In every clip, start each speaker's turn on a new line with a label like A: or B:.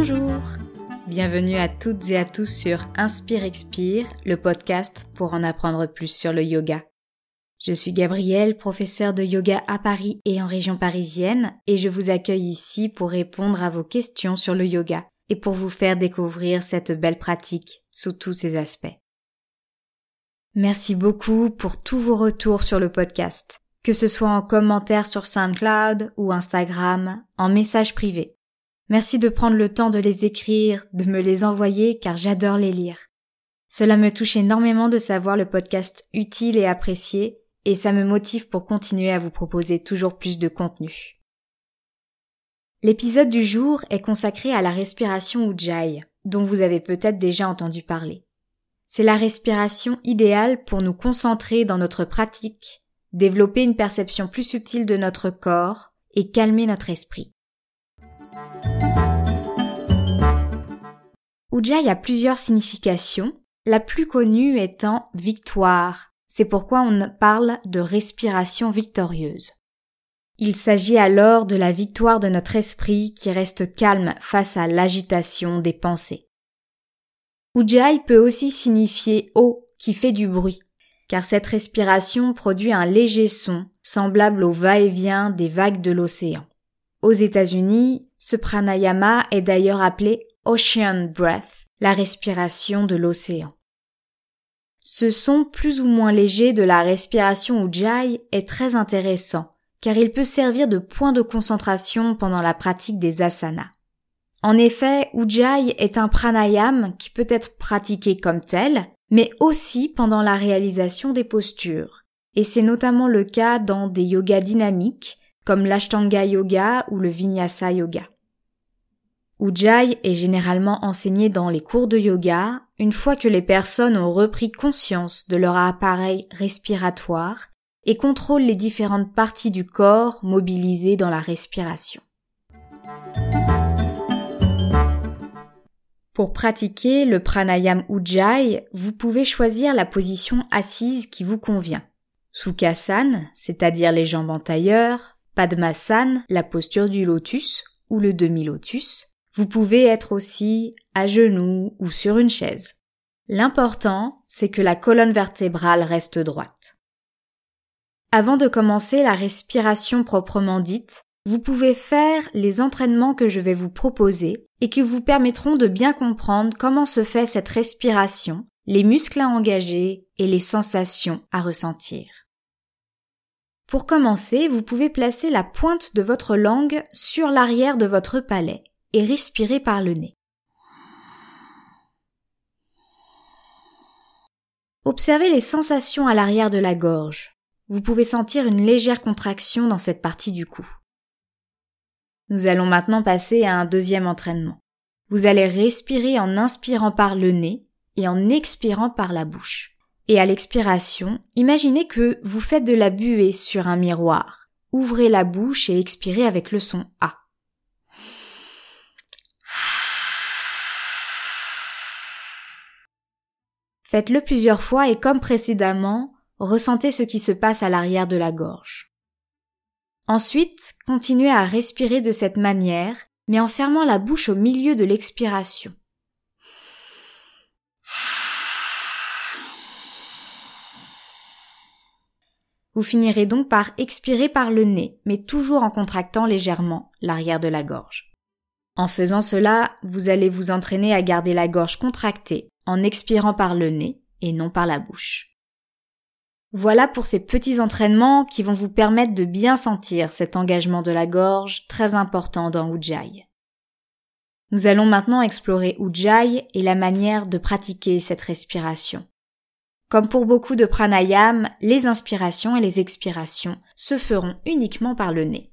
A: Bonjour Bienvenue à toutes et à tous sur Inspire Expire, le podcast pour en apprendre plus sur le yoga. Je suis Gabrielle, professeure de yoga à Paris et en région parisienne, et je vous accueille ici pour répondre à vos questions sur le yoga et pour vous faire découvrir cette belle pratique sous tous ses aspects. Merci beaucoup pour tous vos retours sur le podcast, que ce soit en commentaire sur SoundCloud ou Instagram, en message privé. Merci de prendre le temps de les écrire, de me les envoyer car j'adore les lire. Cela me touche énormément de savoir le podcast utile et apprécié et ça me motive pour continuer à vous proposer toujours plus de contenu. L'épisode du jour est consacré à la respiration Ujjayi, dont vous avez peut-être déjà entendu parler. C'est la respiration idéale pour nous concentrer dans notre pratique, développer une perception plus subtile de notre corps et calmer notre esprit. Ujjayi a plusieurs significations, la plus connue étant victoire. C'est pourquoi on parle de respiration victorieuse. Il s'agit alors de la victoire de notre esprit qui reste calme face à l'agitation des pensées. Ujjayi peut aussi signifier eau qui fait du bruit, car cette respiration produit un léger son semblable au va-et-vient des vagues de l'océan. Aux États-Unis, ce pranayama est d'ailleurs appelé Ocean Breath, la respiration de l'océan. Ce son plus ou moins léger de la respiration Ujjayi est très intéressant, car il peut servir de point de concentration pendant la pratique des asanas. En effet, Ujjayi est un pranayam qui peut être pratiqué comme tel, mais aussi pendant la réalisation des postures. Et c'est notamment le cas dans des yogas dynamiques, comme l'Ashtanga Yoga ou le Vinyasa Yoga. Ujjayi est généralement enseigné dans les cours de yoga une fois que les personnes ont repris conscience de leur appareil respiratoire et contrôlent les différentes parties du corps mobilisées dans la respiration. Pour pratiquer le pranayam Ujjayi, vous pouvez choisir la position assise qui vous convient. Sukhasana, c'est-à-dire les jambes en tailleur, Padmasana, la posture du lotus ou le demi-lotus, vous pouvez être aussi à genoux ou sur une chaise. L'important, c'est que la colonne vertébrale reste droite. Avant de commencer la respiration proprement dite, vous pouvez faire les entraînements que je vais vous proposer et qui vous permettront de bien comprendre comment se fait cette respiration, les muscles à engager et les sensations à ressentir. Pour commencer, vous pouvez placer la pointe de votre langue sur l'arrière de votre palais et respirez par le nez. Observez les sensations à l'arrière de la gorge. Vous pouvez sentir une légère contraction dans cette partie du cou. Nous allons maintenant passer à un deuxième entraînement. Vous allez respirer en inspirant par le nez et en expirant par la bouche. Et à l'expiration, imaginez que vous faites de la buée sur un miroir. Ouvrez la bouche et expirez avec le son A. Faites-le plusieurs fois et comme précédemment, ressentez ce qui se passe à l'arrière de la gorge. Ensuite, continuez à respirer de cette manière, mais en fermant la bouche au milieu de l'expiration. Vous finirez donc par expirer par le nez, mais toujours en contractant légèrement l'arrière de la gorge. En faisant cela, vous allez vous entraîner à garder la gorge contractée en expirant par le nez et non par la bouche. Voilà pour ces petits entraînements qui vont vous permettre de bien sentir cet engagement de la gorge très important dans Ujjayi. Nous allons maintenant explorer Ujjayi et la manière de pratiquer cette respiration. Comme pour beaucoup de pranayam, les inspirations et les expirations se feront uniquement par le nez.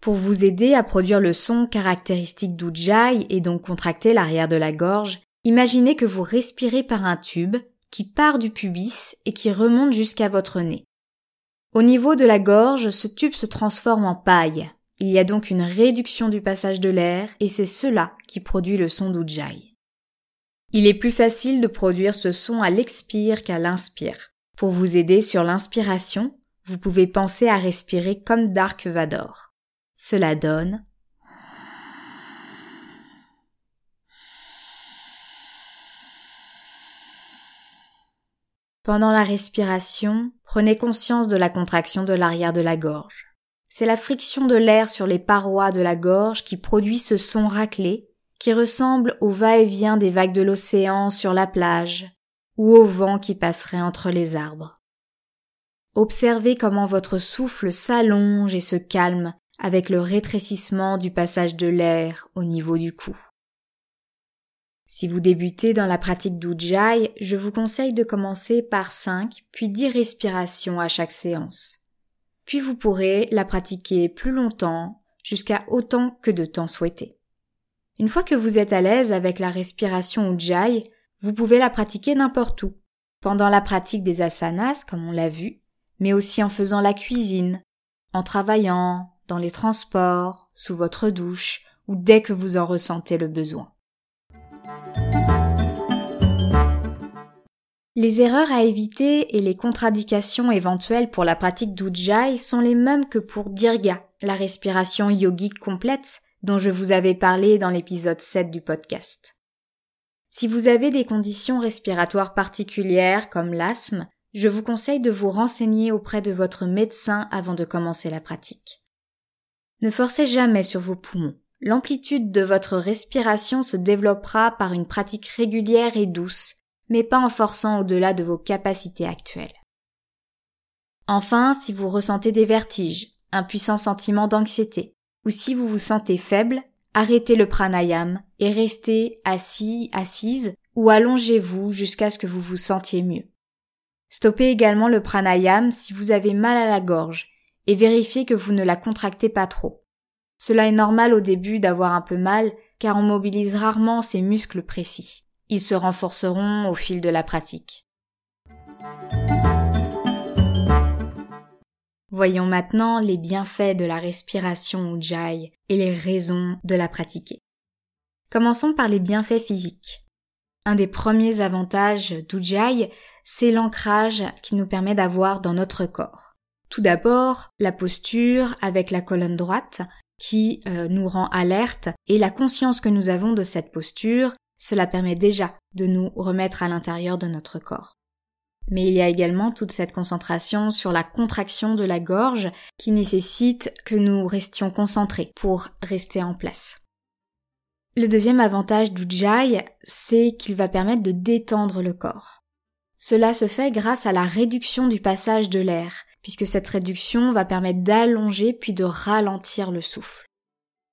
A: Pour vous aider à produire le son caractéristique d'Ujjayi et donc contracter l'arrière de la gorge, Imaginez que vous respirez par un tube qui part du pubis et qui remonte jusqu'à votre nez. Au niveau de la gorge, ce tube se transforme en paille. Il y a donc une réduction du passage de l'air et c'est cela qui produit le son d'Ujjayi. Il est plus facile de produire ce son à l'expire qu'à l'inspire. Pour vous aider sur l'inspiration, vous pouvez penser à respirer comme Dark Vador. Cela donne Pendant la respiration, prenez conscience de la contraction de l'arrière de la gorge. C'est la friction de l'air sur les parois de la gorge qui produit ce son raclé qui ressemble au va-et-vient des vagues de l'océan sur la plage ou au vent qui passerait entre les arbres. Observez comment votre souffle s'allonge et se calme avec le rétrécissement du passage de l'air au niveau du cou. Si vous débutez dans la pratique d'Ujjayi, je vous conseille de commencer par 5 puis 10 respirations à chaque séance. Puis vous pourrez la pratiquer plus longtemps, jusqu'à autant que de temps souhaité. Une fois que vous êtes à l'aise avec la respiration Ujjayi, vous pouvez la pratiquer n'importe où, pendant la pratique des asanas, comme on l'a vu, mais aussi en faisant la cuisine, en travaillant, dans les transports, sous votre douche, ou dès que vous en ressentez le besoin. Les erreurs à éviter et les contradictions éventuelles pour la pratique d'Ujjayi sont les mêmes que pour Dirga, la respiration yogique complète dont je vous avais parlé dans l'épisode 7 du podcast. Si vous avez des conditions respiratoires particulières comme l'asthme, je vous conseille de vous renseigner auprès de votre médecin avant de commencer la pratique. Ne forcez jamais sur vos poumons. L'amplitude de votre respiration se développera par une pratique régulière et douce, mais pas en forçant au-delà de vos capacités actuelles. Enfin, si vous ressentez des vertiges, un puissant sentiment d'anxiété, ou si vous vous sentez faible, arrêtez le pranayam et restez assis, assise, ou allongez-vous jusqu'à ce que vous vous sentiez mieux. Stoppez également le pranayam si vous avez mal à la gorge et vérifiez que vous ne la contractez pas trop. Cela est normal au début d'avoir un peu mal car on mobilise rarement ces muscles précis. Ils se renforceront au fil de la pratique. Voyons maintenant les bienfaits de la respiration Ujjayi et les raisons de la pratiquer. Commençons par les bienfaits physiques. Un des premiers avantages d'Ujjayi, c'est l'ancrage qui nous permet d'avoir dans notre corps. Tout d'abord, la posture avec la colonne droite qui euh, nous rend alerte et la conscience que nous avons de cette posture, cela permet déjà de nous remettre à l'intérieur de notre corps. Mais il y a également toute cette concentration sur la contraction de la gorge qui nécessite que nous restions concentrés pour rester en place. Le deuxième avantage d'Ujjayi, c'est qu'il va permettre de détendre le corps. Cela se fait grâce à la réduction du passage de l'air, puisque cette réduction va permettre d'allonger puis de ralentir le souffle.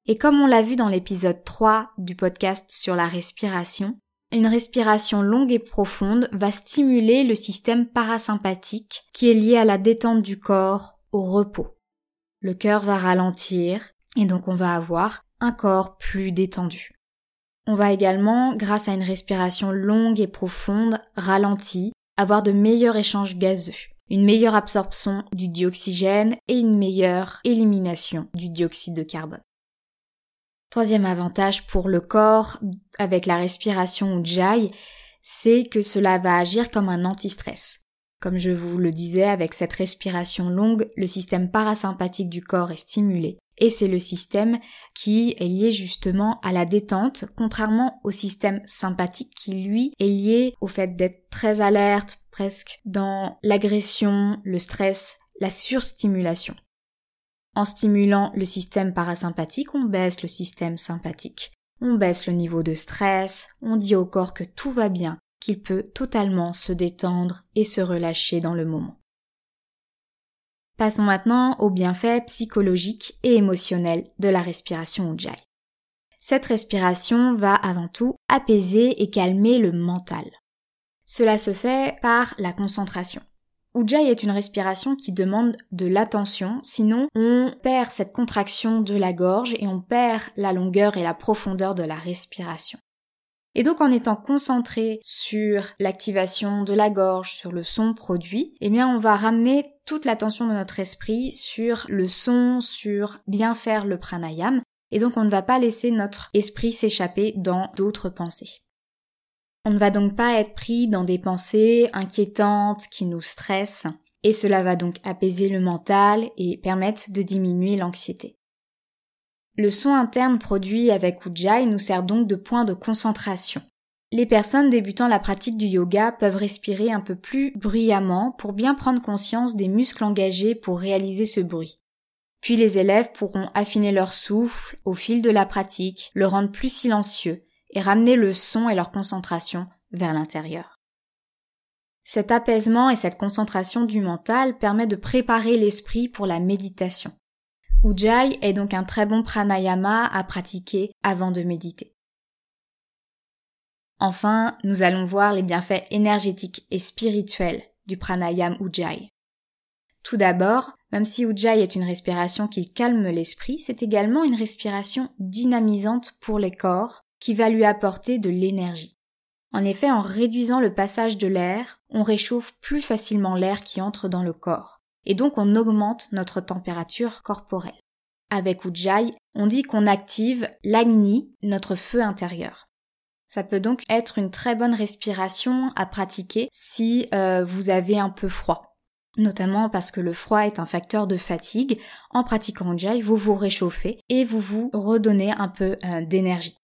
A: Et comme on l'a vu dans l'épisode 3 du podcast sur la respiration, une respiration longue et profonde va stimuler le système parasympathique qui est lié à la détente du corps, au repos. Le cœur va ralentir et donc on va avoir un corps plus détendu. On va également, grâce à une respiration longue et profonde, ralentie, avoir de meilleurs échanges gazeux une meilleure absorption du dioxygène et une meilleure élimination du dioxyde de carbone. Troisième avantage pour le corps avec la respiration ou Ujjayi, c'est que cela va agir comme un antistress. Comme je vous le disais, avec cette respiration longue, le système parasympathique du corps est stimulé. Et c'est le système qui est lié justement à la détente, contrairement au système sympathique qui, lui, est lié au fait d'être très alerte, presque dans l'agression, le stress, la surstimulation. En stimulant le système parasympathique, on baisse le système sympathique. On baisse le niveau de stress, on dit au corps que tout va bien, qu'il peut totalement se détendre et se relâcher dans le moment. Passons maintenant aux bienfaits psychologiques et émotionnels de la respiration Ujjayi. Cette respiration va avant tout apaiser et calmer le mental. Cela se fait par la concentration. Ujjayi est une respiration qui demande de l'attention, sinon on perd cette contraction de la gorge et on perd la longueur et la profondeur de la respiration. Et donc en étant concentré sur l'activation de la gorge, sur le son produit, eh bien on va ramener toute l'attention de notre esprit sur le son, sur bien faire le pranayam, et donc on ne va pas laisser notre esprit s'échapper dans d'autres pensées. On ne va donc pas être pris dans des pensées inquiétantes qui nous stressent, et cela va donc apaiser le mental et permettre de diminuer l'anxiété. Le son interne produit avec Ujjayi nous sert donc de point de concentration. Les personnes débutant la pratique du yoga peuvent respirer un peu plus bruyamment pour bien prendre conscience des muscles engagés pour réaliser ce bruit. Puis les élèves pourront affiner leur souffle au fil de la pratique, le rendre plus silencieux et ramener le son et leur concentration vers l'intérieur. Cet apaisement et cette concentration du mental permet de préparer l'esprit pour la méditation. Ujjayi est donc un très bon pranayama à pratiquer avant de méditer. Enfin, nous allons voir les bienfaits énergétiques et spirituels du pranayama Ujjayi. Tout d'abord, même si Ujjayi est une respiration qui calme l'esprit, c'est également une respiration dynamisante pour les corps qui va lui apporter de l'énergie. En effet, en réduisant le passage de l'air, on réchauffe plus facilement l'air qui entre dans le corps, et donc on augmente notre température corporelle. Avec Ujjayi, on dit qu'on active l'agni, notre feu intérieur. Ça peut donc être une très bonne respiration à pratiquer si euh, vous avez un peu froid. Notamment parce que le froid est un facteur de fatigue. En pratiquant Ujjayi, vous vous réchauffez et vous vous redonnez un peu euh, d'énergie.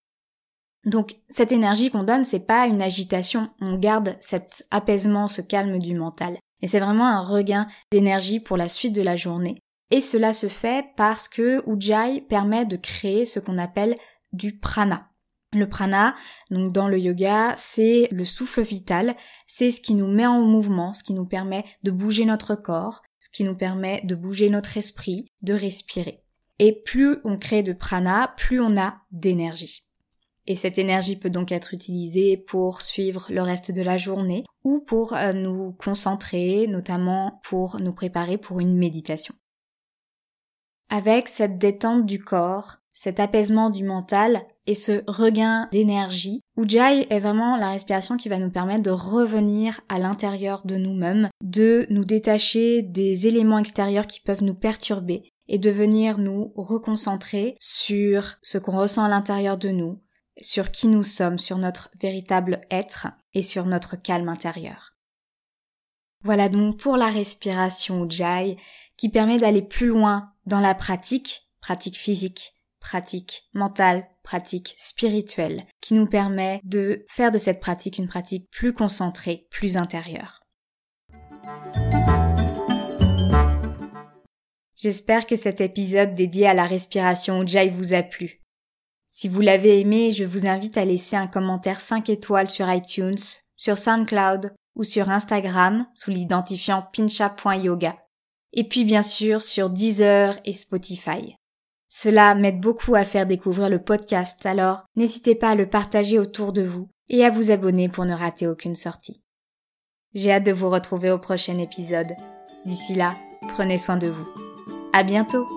A: Donc cette énergie qu'on donne, c'est pas une agitation, on garde cet apaisement, ce calme du mental. Et c'est vraiment un regain d'énergie pour la suite de la journée. Et cela se fait parce que Ujjayi permet de créer ce qu'on appelle du prana. Le prana, donc dans le yoga, c'est le souffle vital, c'est ce qui nous met en mouvement, ce qui nous permet de bouger notre corps, ce qui nous permet de bouger notre esprit, de respirer. Et plus on crée de prana, plus on a d'énergie. Et cette énergie peut donc être utilisée pour suivre le reste de la journée ou pour euh, nous concentrer, notamment pour nous préparer pour une méditation. Avec cette détente du corps, cet apaisement du mental et ce regain d'énergie, Ujjayi est vraiment la respiration qui va nous permettre de revenir à l'intérieur de nous-mêmes, de nous détacher des éléments extérieurs qui peuvent nous perturber et de venir nous reconcentrer sur ce qu'on ressent à l'intérieur de nous, sur qui nous sommes, sur notre véritable être et sur notre calme intérieur. Voilà donc pour la respiration Ujjayi qui permet d'aller plus loin dans la pratique, pratique physique, pratique mentale, pratique spirituelle, qui nous permet de faire de cette pratique une pratique plus concentrée, plus intérieure. J'espère que cet épisode dédié à la respiration Ujjayi vous a plu. Si vous l'avez aimé, je vous invite à laisser un commentaire 5 étoiles sur iTunes, sur SoundCloud ou sur Instagram sous l'identifiant pincha.yoga. Et puis bien sûr sur Deezer et Spotify. Cela m'aide beaucoup à faire découvrir le podcast, alors n'hésitez pas à le partager autour de vous et à vous abonner pour ne rater aucune sortie. J'ai hâte de vous retrouver au prochain épisode. D'ici là, prenez soin de vous. À bientôt!